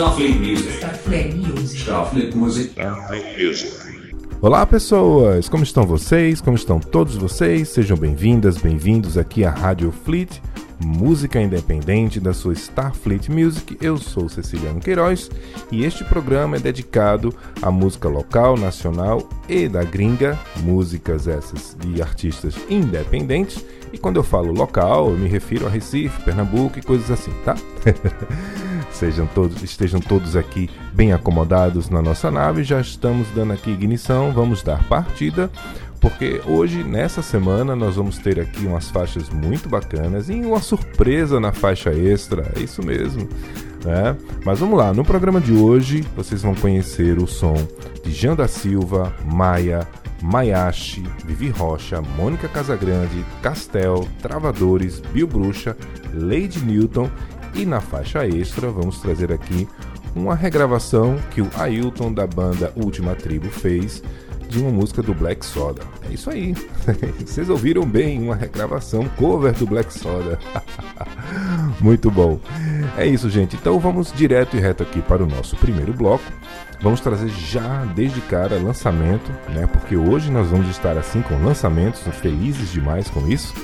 Starfleet Music. Starfleet Music. Starfleet Music. Starfleet Music. Olá pessoas, como estão vocês? Como estão todos vocês? Sejam bem-vindas, bem-vindos aqui à Rádio Fleet, música independente da sua Starfleet Music. Eu sou Ceciliano Queiroz e este programa é dedicado à música local, nacional e da gringa, músicas essas de artistas independentes. E quando eu falo local, eu me refiro a Recife, Pernambuco e coisas assim, tá? Sejam todos, estejam todos aqui bem acomodados na nossa nave. Já estamos dando aqui ignição, vamos dar partida, porque hoje, nessa semana, nós vamos ter aqui umas faixas muito bacanas e uma surpresa na faixa extra. É isso mesmo. Né? Mas vamos lá, no programa de hoje vocês vão conhecer o som de Jean da Silva, Maia, Mayashi, Vivi Rocha, Mônica Casagrande, Castel, Travadores, Bill Bruxa, Lady Newton e na faixa extra vamos trazer aqui uma regravação que o Ailton da banda Última Tribo fez de uma música do Black Soda. É isso aí. Vocês ouviram bem uma regravação cover do Black Soda. Muito bom. É isso, gente. Então vamos direto e reto aqui para o nosso primeiro bloco. Vamos trazer já desde cara lançamento, né? Porque hoje nós vamos estar assim com lançamentos, felizes demais com isso.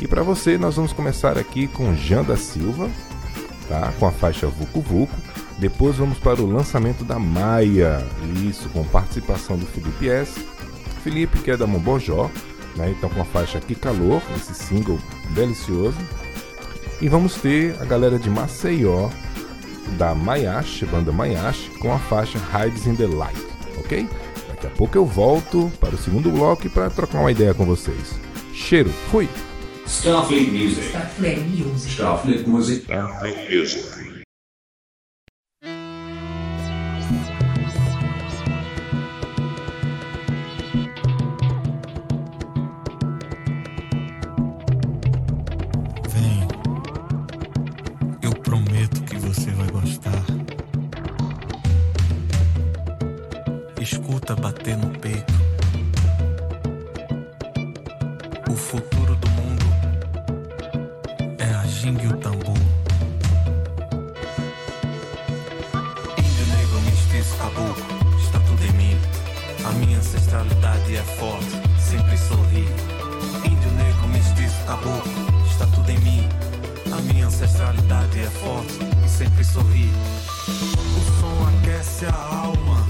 E para você nós vamos começar aqui com Jean da Silva, tá? Com a faixa Vucu Vucu. Depois vamos para o lançamento da Maia, isso com participação do Felipe S. Felipe que é da Mobojó, né? Então com a faixa Que Calor, esse single delicioso. E vamos ter a galera de Maceió da Mayashi, banda Mayashi, com a faixa Hides in the Light, ok? Daqui a pouco eu volto para o segundo bloco para trocar uma ideia com vocês. Cheiro, fui! Starfleet Music. Starfleet Music. Starfleet Music. Starfleet Music. forte, sempre sorri. Índio negro, mestiço, caboclo, está tudo em mim. A minha ancestralidade é forte e sempre sorri. O som aquece a alma.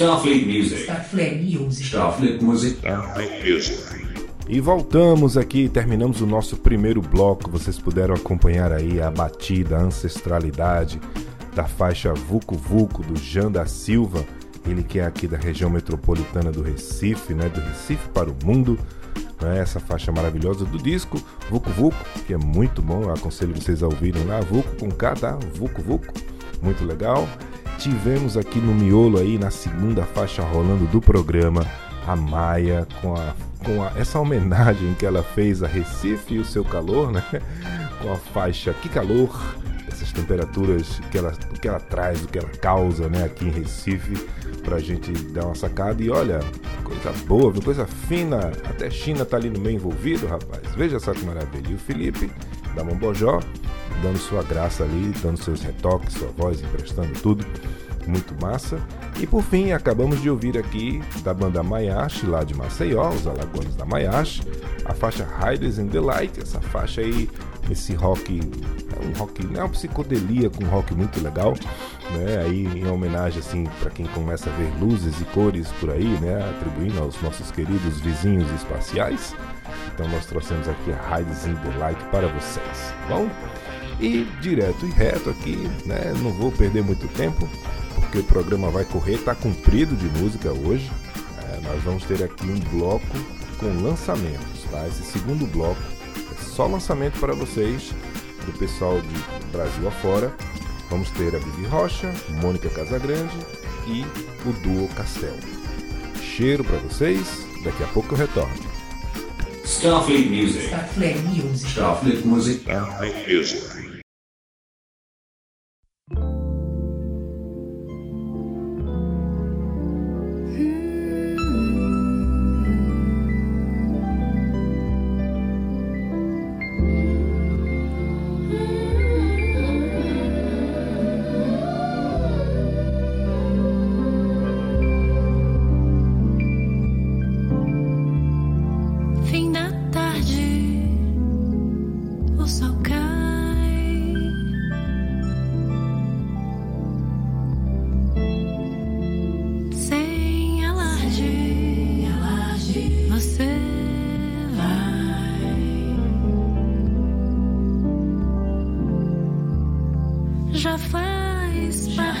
Starfleet Music. Starfleet Music. Starfleet Music. Starfleet Music. E voltamos aqui, terminamos o nosso primeiro bloco. Vocês puderam acompanhar aí a batida, a ancestralidade da faixa Vucu Vucu do Jean da Silva, ele que é aqui da região metropolitana do Recife, né, do Recife para o mundo. Né, essa faixa maravilhosa do disco Vucu Vucu, que é muito bom, eu aconselho vocês a ouvirem lá, Vucu com K, tá? Vucu Vucu, muito legal. Tivemos aqui no miolo aí, na segunda faixa rolando do programa, a Maia com, a, com a, essa homenagem que ela fez a Recife e o seu calor, né? Com a faixa Que Calor, essas temperaturas que ela, que ela traz, o que ela causa, né? Aqui em Recife, pra gente dar uma sacada. E olha, coisa boa, coisa fina, até China tá ali no meio envolvido, rapaz. Veja só que maravilha. E o Felipe, da Mombojó, dando sua graça ali, dando seus retoques, sua voz, emprestando tudo. Muito massa. E por fim, acabamos de ouvir aqui da banda Mayashi, lá de Maceió, os alagoanos da Mayashi, a faixa Hides in the Light, essa faixa aí, esse rock, é um rock, é uma psicodelia com um rock muito legal, né? Aí em homenagem assim para quem começa a ver luzes e cores por aí, né? Atribuindo aos nossos queridos vizinhos espaciais. Então nós trouxemos aqui a Hides in the Light para vocês, tá bom? E direto e reto aqui, né? Não vou perder muito tempo, porque o programa vai correr, tá comprido de música hoje. É, nós vamos ter aqui um bloco com lançamentos, tá? Esse segundo bloco é só lançamento para vocês, do pessoal de Brasil afora. Vamos ter a Vivi Rocha, Mônica Casagrande e o Duo Castel. Cheiro para vocês, daqui a pouco eu retorno. Starfleet Music. Starfleet Music. Starfleet Music. Starfleet Music. Eu espero.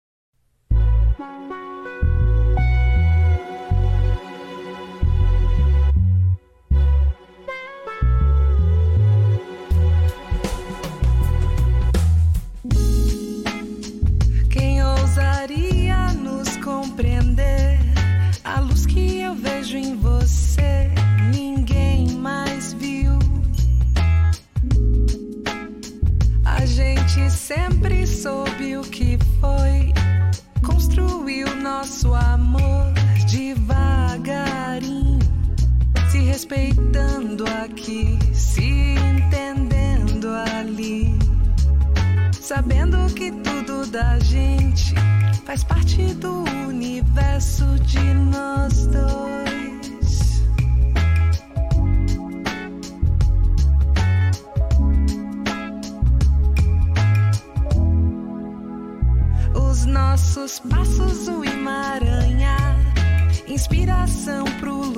sabendo que tudo da gente faz parte do universo de nós dois. Os nossos passos o emaranhar, inspiração pro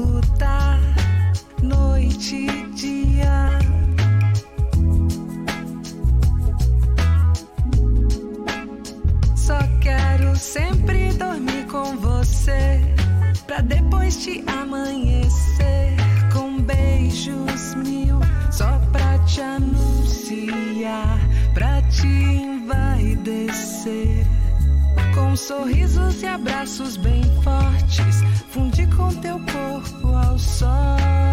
Te amanhecer com beijos mil, só pra te anunciar, pra te envaidecer. Com sorrisos e abraços bem fortes, fundir com teu corpo ao sol.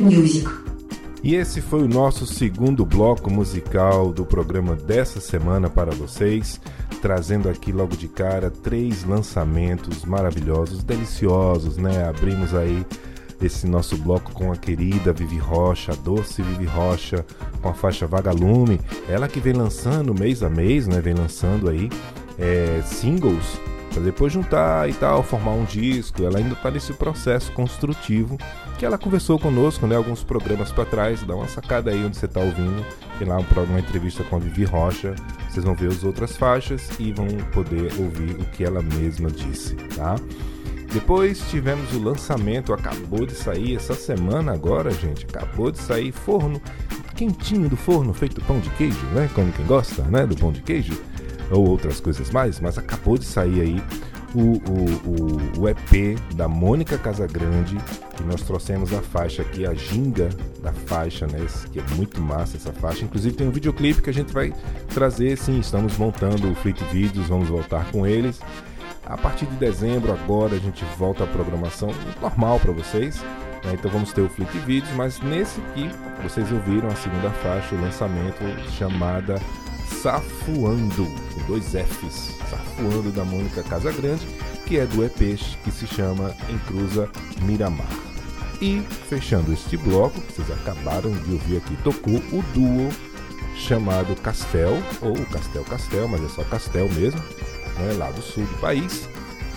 Music. E esse foi o nosso segundo bloco musical do programa dessa semana para vocês, trazendo aqui logo de cara três lançamentos maravilhosos, deliciosos, né? Abrimos aí esse nosso bloco com a querida Vivi Rocha, a doce Vivi Rocha, com a faixa Vagalume, ela que vem lançando mês a mês, né? Vem lançando aí é, singles para depois juntar e tal, formar um disco. Ela ainda está nesse processo construtivo que ela conversou conosco, né, alguns programas para trás. Dá uma sacada aí onde você está ouvindo. Tem lá um uma entrevista com a Vivi Rocha. Vocês vão ver as outras faixas e vão poder ouvir o que ela mesma disse, tá? Depois tivemos o lançamento, acabou de sair essa semana agora, gente. Acabou de sair forno quentinho do forno, feito pão de queijo, né? Como quem gosta, né? Do pão de queijo ou outras coisas mais, mas acabou de sair aí o, o, o, o EP da Mônica Casagrande, que nós trouxemos a faixa aqui, a ginga da faixa, né? Que é muito massa essa faixa. Inclusive tem um videoclipe que a gente vai trazer, sim, estamos montando o Fleet Videos, vamos voltar com eles. A partir de dezembro, agora, a gente volta à programação normal para vocês. Né? Então vamos ter o Fleet Videos, mas nesse aqui vocês ouviram a segunda faixa, o lançamento chamada Safuando, com dois Fs, Safuando da Mônica Casagrande, que é do EP que se chama Encruza Miramar. E fechando este bloco, que vocês acabaram de ouvir aqui, tocou o duo chamado Castel, ou Castel Castel, mas é só Castel mesmo, né, lá do sul do país,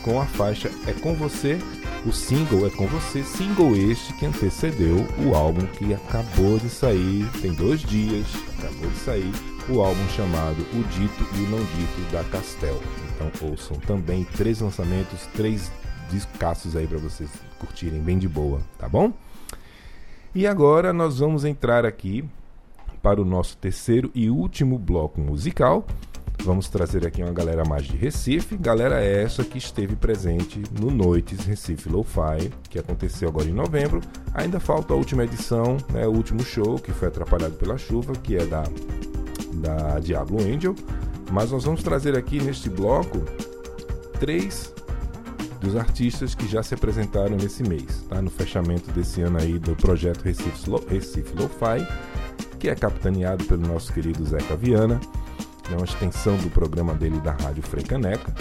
com a faixa É Com Você, o single É Com Você, single este que antecedeu o álbum que acabou de sair, tem dois dias, acabou de sair, o álbum chamado O Dito e o Não Dito da Castel. Então ouçam também três lançamentos, três discaços aí para vocês curtirem bem de boa, tá bom? E agora nós vamos entrar aqui para o nosso terceiro e último bloco musical. Vamos trazer aqui uma galera mais de Recife, galera essa que esteve presente no Noites Recife Lo-Fi, que aconteceu agora em novembro. Ainda falta a última edição, né, o último show que foi atrapalhado pela chuva, que é da da Diablo Angel, mas nós vamos trazer aqui neste bloco três dos artistas que já se apresentaram nesse mês, tá? No fechamento desse ano aí do projeto Recife, Lo Recife Lo-Fi, que é capitaneado pelo nosso querido Zeca Viana, é uma extensão do programa dele da Rádio Frecaneca.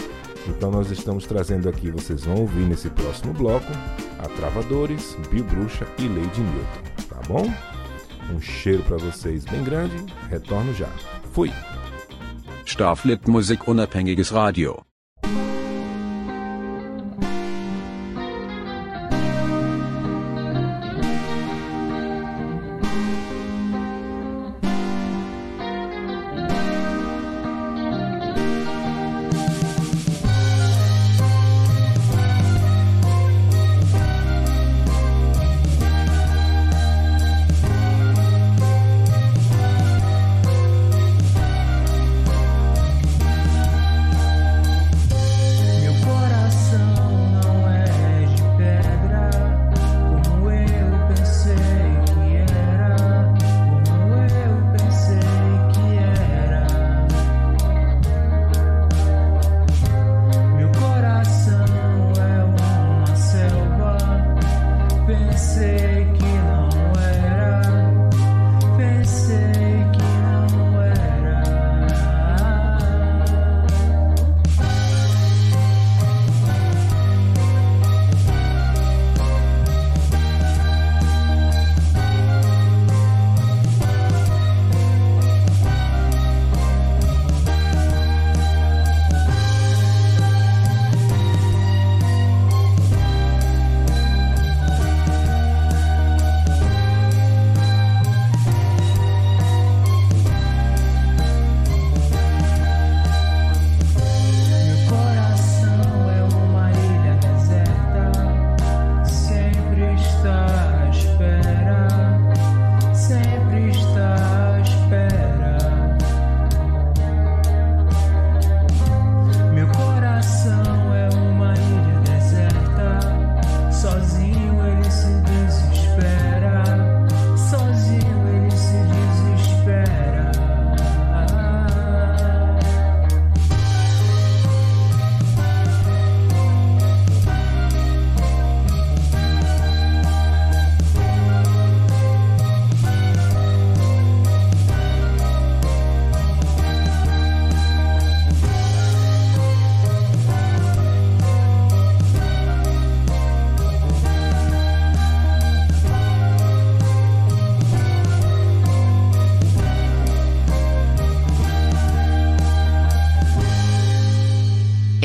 Então nós estamos trazendo aqui, vocês vão ouvir nesse próximo bloco, a Travadores, Bill Bruxa e Lady Newton, tá bom? Um cheiro para vocês bem grande. Retorno já. Fui. Starflit Musik Unabhängiges Radio.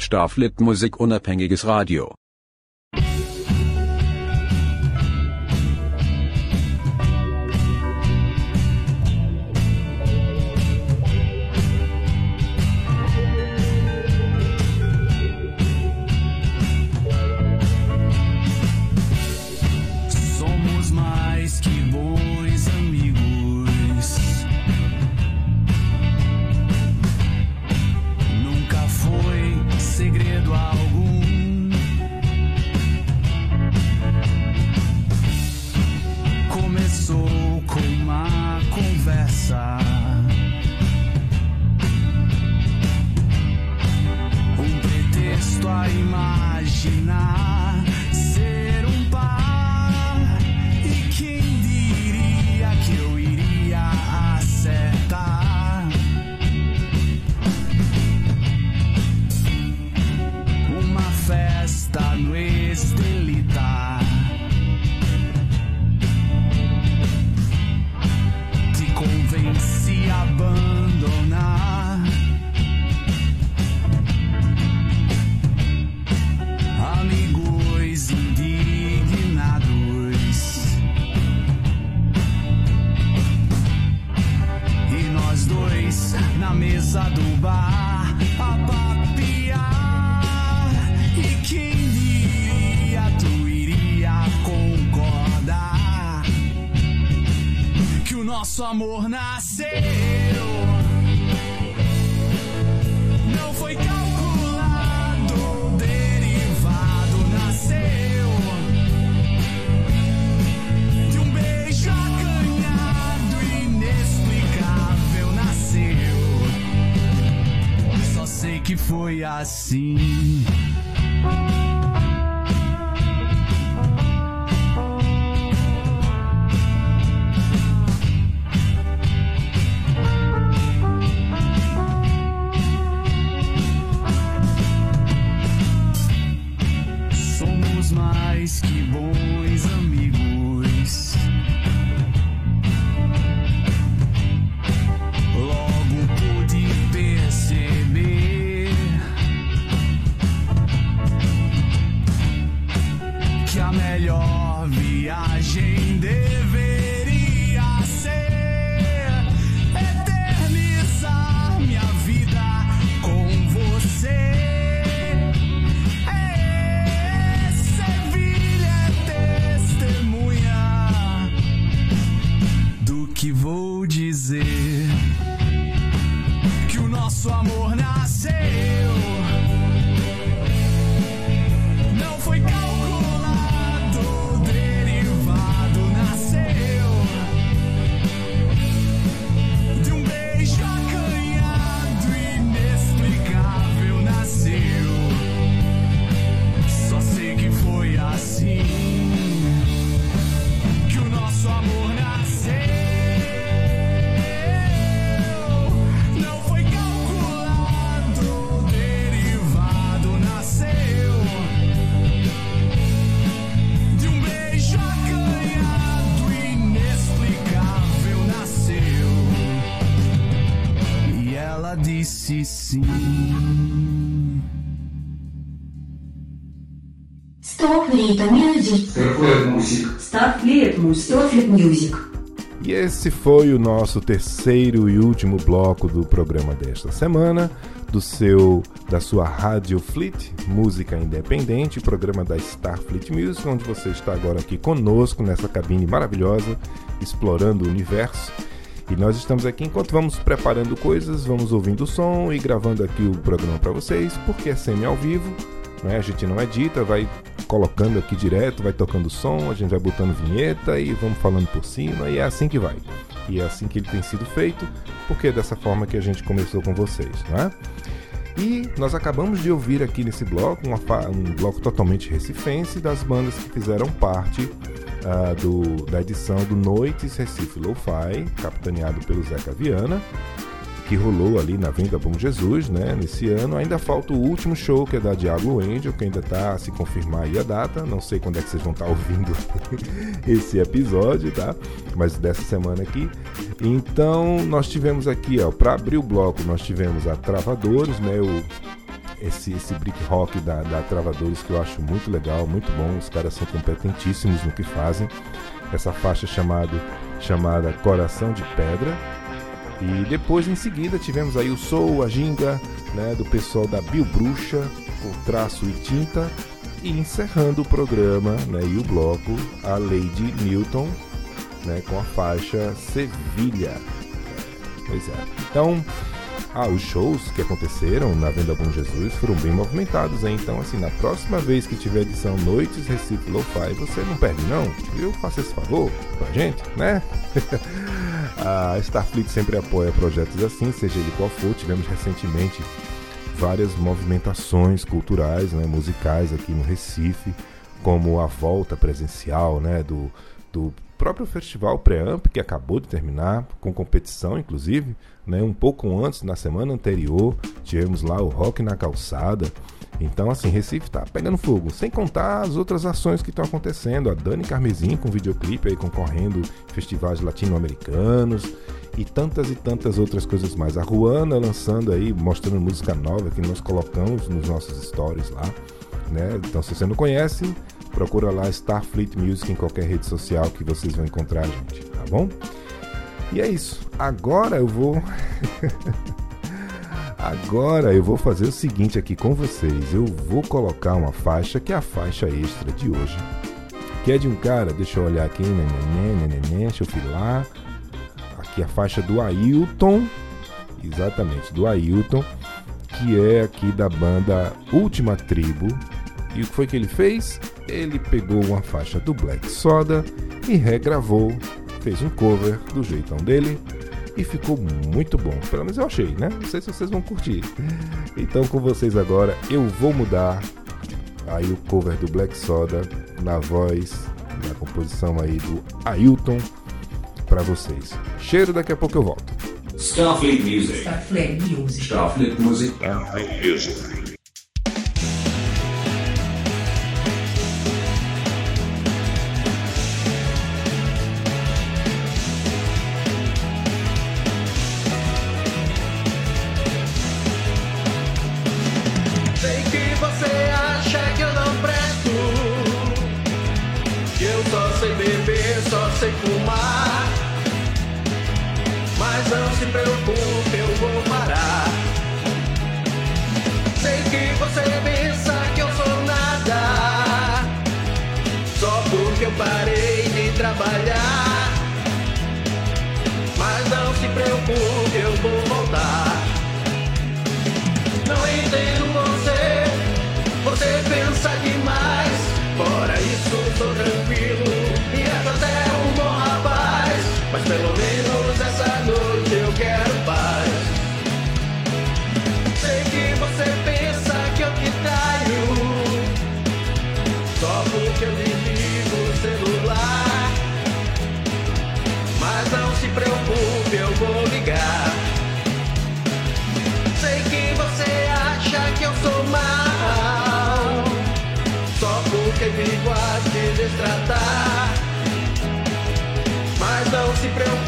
Starflit Musik unabhängiges Radio. na mesa do bar a papiar. E quem diria tu iria concordar que o nosso amor nasceu? Que foi assim. Starfleet Music. E esse foi o nosso terceiro e último bloco do programa desta semana, do seu da sua Rádio Fleet, música independente, programa da Starfleet Music, onde você está agora aqui conosco nessa cabine maravilhosa, explorando o universo. E nós estamos aqui enquanto vamos preparando coisas, vamos ouvindo o som e gravando aqui o programa para vocês, porque é semi ao vivo, né? A gente não edita, vai colocando aqui direto, vai tocando som, a gente vai botando vinheta e vamos falando por cima, e é assim que vai. E é assim que ele tem sido feito, porque é dessa forma que a gente começou com vocês, né? E nós acabamos de ouvir aqui nesse bloco um bloco totalmente recifense das bandas que fizeram parte ah, do, da edição do Noites Recife Lo-Fi, capitaneado pelo Zeca Viana, que rolou ali na Venda Bom Jesus, né, nesse ano. Ainda falta o último show, que é da Diablo Angel, que ainda está a se confirmar aí a data. Não sei quando é que vocês vão estar ouvindo esse episódio, tá? Mas dessa semana aqui. Então, nós tivemos aqui, ó, para abrir o bloco, nós tivemos a Travadores, né, o esse, esse brick rock da, da Travadores que eu acho muito legal, muito bom. Os caras são competentíssimos no que fazem. Essa faixa chamado, chamada Coração de Pedra. E depois, em seguida, tivemos aí o Soul, a Ginga, né, do pessoal da Bio Bruxa, com traço e tinta. E encerrando o programa né, e o bloco, a Lady Newton, né, com a faixa Sevilha. Pois é. Então, ah, os shows que aconteceram na Venda Bom Jesus foram bem movimentados, hein? Então, assim, na próxima vez que tiver edição Noites Recife Lo-Fi, você não perde, não? Eu faço esse favor pra gente, né? a Starfleet sempre apoia projetos assim, seja ele qual for. Tivemos recentemente várias movimentações culturais, né, musicais aqui no Recife, como a volta presencial, né, do, do próprio festival Preamp que acabou de terminar, com competição inclusive, né, um pouco antes, na semana anterior, tivemos lá o Rock na Calçada. Então, assim, Recife tá pegando fogo, sem contar as outras ações que estão acontecendo. A Dani Carmesim com videoclipe aí concorrendo festivais latino-americanos e tantas e tantas outras coisas mais. A Ruana lançando aí, mostrando música nova que nós colocamos nos nossos stories lá, né? Então, se você não conhece, procura lá Starfleet Music em qualquer rede social que vocês vão encontrar a gente, tá bom? E é isso. Agora eu vou. Agora eu vou fazer o seguinte aqui com vocês. Eu vou colocar uma faixa que é a faixa extra de hoje. Que é de um cara, deixa eu olhar aqui, neném, neném, deixa eu filar. aqui a faixa do Ailton, exatamente, do Ailton, que é aqui da banda Última Tribo. E o que foi que ele fez? Ele pegou uma faixa do Black Soda e regravou, fez um cover do jeitão dele e ficou muito bom. Pelo menos eu achei, né? Não sei se vocês vão curtir. Então com vocês agora eu vou mudar aí o cover do Black Soda na voz, na composição aí do Ailton para vocês. Cheiro, daqui a pouco eu volto. Starfleet Music. Starfleet Music. Starfleet Music. Starfleet Music.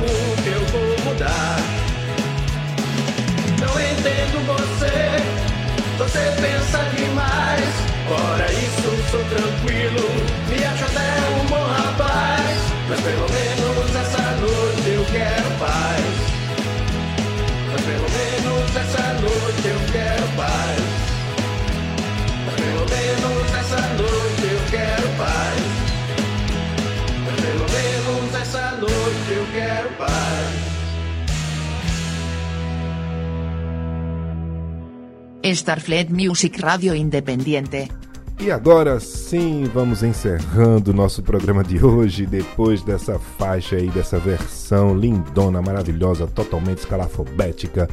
Se preocupe, eu vou mudar Não entendo você Você pensa demais Fora isso, sou tranquilo Me acho até um bom rapaz Mas pelo menos essa noite eu quero paz mas pelo menos essa noite eu quero paz. Mas pelo menos essa noite eu quero paz. Noite eu quero paz. Starfleet Music Radio Independiente. E agora sim, vamos encerrando o nosso programa de hoje, depois dessa faixa aí, dessa versão lindona, maravilhosa, totalmente escalafobética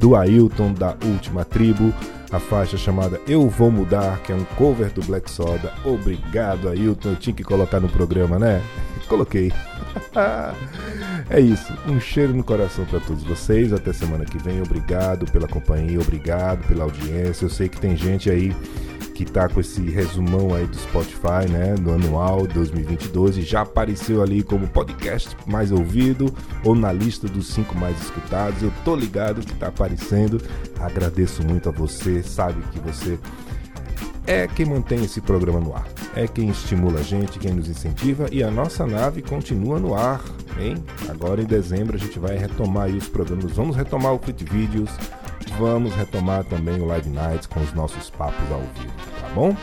do Ailton da Última Tribo, a faixa chamada Eu Vou Mudar, que é um cover do Black Soda. Obrigado, Ailton, eu tinha que colocar no programa, né? Coloquei. é isso, um cheiro no coração para todos vocês. Até semana que vem. Obrigado pela companhia, obrigado pela audiência. Eu sei que tem gente aí que tá com esse resumão aí do Spotify, né, do anual 2022 e já apareceu ali como podcast mais ouvido ou na lista dos cinco mais escutados. Eu tô ligado que tá aparecendo. Agradeço muito a você, sabe que você é quem mantém esse programa no ar, é quem estimula a gente, quem nos incentiva e a nossa nave continua no ar, hein? Agora em dezembro a gente vai retomar os programas, vamos retomar o Fit Videos, vamos retomar também o Live Nights com os nossos papos ao vivo, tá bom?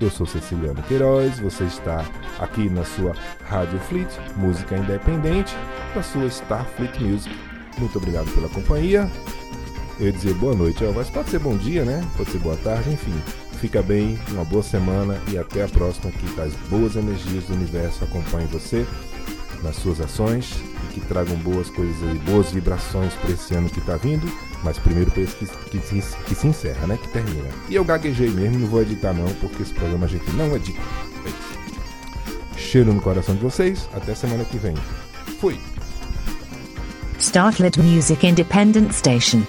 Eu sou Ceciliano Queiroz, você está aqui na sua Rádio Fleet, música independente, da sua Starfleet Music. Muito obrigado pela companhia. Eu ia dizer boa noite, mas pode ser bom dia, né? Pode ser boa tarde, enfim. Fica bem, uma boa semana e até a próxima. Que as boas energias do universo acompanhem você nas suas ações e que tragam boas coisas e boas vibrações para esse ano que está vindo. Mas primeiro para esse que, que, que, se encerra, né? Que termina. E eu gaguejei mesmo, não vou editar não, porque esse programa a gente não edita. Cheiro no coração de vocês. Até semana que vem. Fui. Starfleet Music Independent Station.